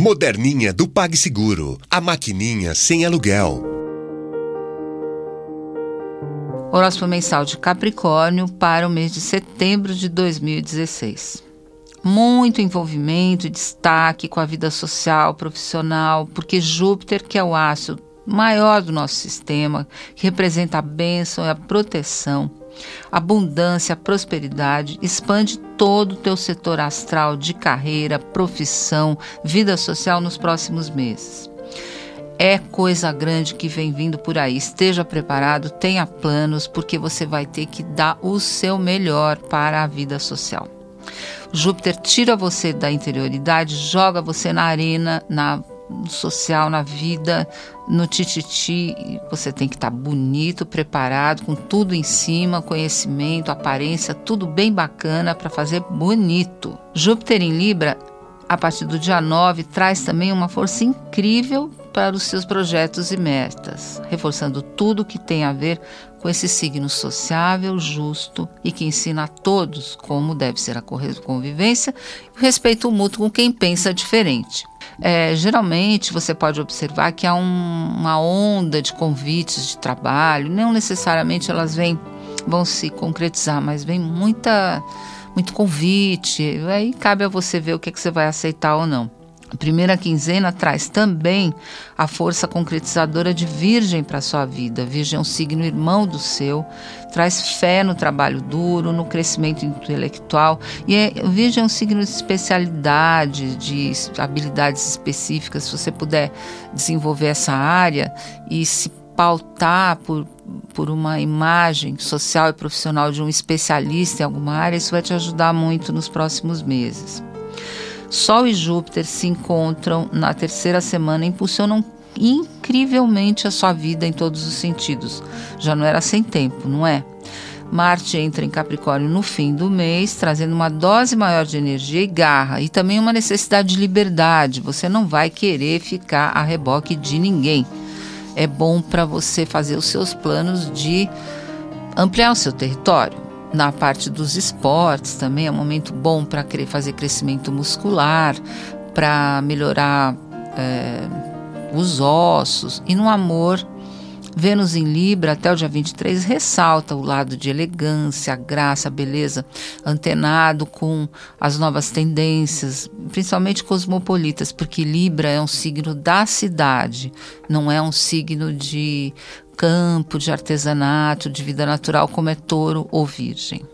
Moderninha do PagSeguro. A maquininha sem aluguel. Horóscopo mensal de Capricórnio para o mês de setembro de 2016. Muito envolvimento e destaque com a vida social, profissional, porque Júpiter, que é o astro maior do nosso sistema, que representa a bênção e a proteção, abundância, prosperidade, expande todo o teu setor astral de carreira, profissão, vida social nos próximos meses. É coisa grande que vem vindo por aí. Esteja preparado, tenha planos, porque você vai ter que dar o seu melhor para a vida social. Júpiter tira você da interioridade, joga você na arena, na social, na vida, no tititi, você tem que estar tá bonito, preparado, com tudo em cima, conhecimento, aparência, tudo bem bacana para fazer bonito. Júpiter em Libra, a partir do dia 9, traz também uma força incrível para os seus projetos e metas, reforçando tudo que tem a ver com esse signo sociável, justo e que ensina a todos como deve ser a convivência e respeito mútuo com quem pensa diferente. É, geralmente você pode observar que há um, uma onda de convites de trabalho, não necessariamente elas vêm, vão se concretizar, mas vem muita, muito convite. Aí cabe a você ver o que, é que você vai aceitar ou não. Primeira quinzena traz também a força concretizadora de Virgem para sua vida. Virgem é um signo irmão do seu, traz fé no trabalho duro, no crescimento intelectual. E é, Virgem é um signo de especialidade, de habilidades específicas. Se você puder desenvolver essa área e se pautar por, por uma imagem social e profissional de um especialista em alguma área, isso vai te ajudar muito nos próximos meses. Sol e Júpiter se encontram na terceira semana e impulsionam incrivelmente a sua vida em todos os sentidos. Já não era sem tempo, não é? Marte entra em Capricórnio no fim do mês, trazendo uma dose maior de energia e garra, e também uma necessidade de liberdade. Você não vai querer ficar a reboque de ninguém. É bom para você fazer os seus planos de ampliar o seu território na parte dos esportes também é um momento bom para fazer crescimento muscular, para melhorar é, os ossos. E no amor, Vênus em Libra, até o dia 23, ressalta o lado de elegância, graça, beleza, antenado com as novas tendências, principalmente cosmopolitas, porque Libra é um signo da cidade, não é um signo de campo, de artesanato, de vida natural, como é touro ou virgem.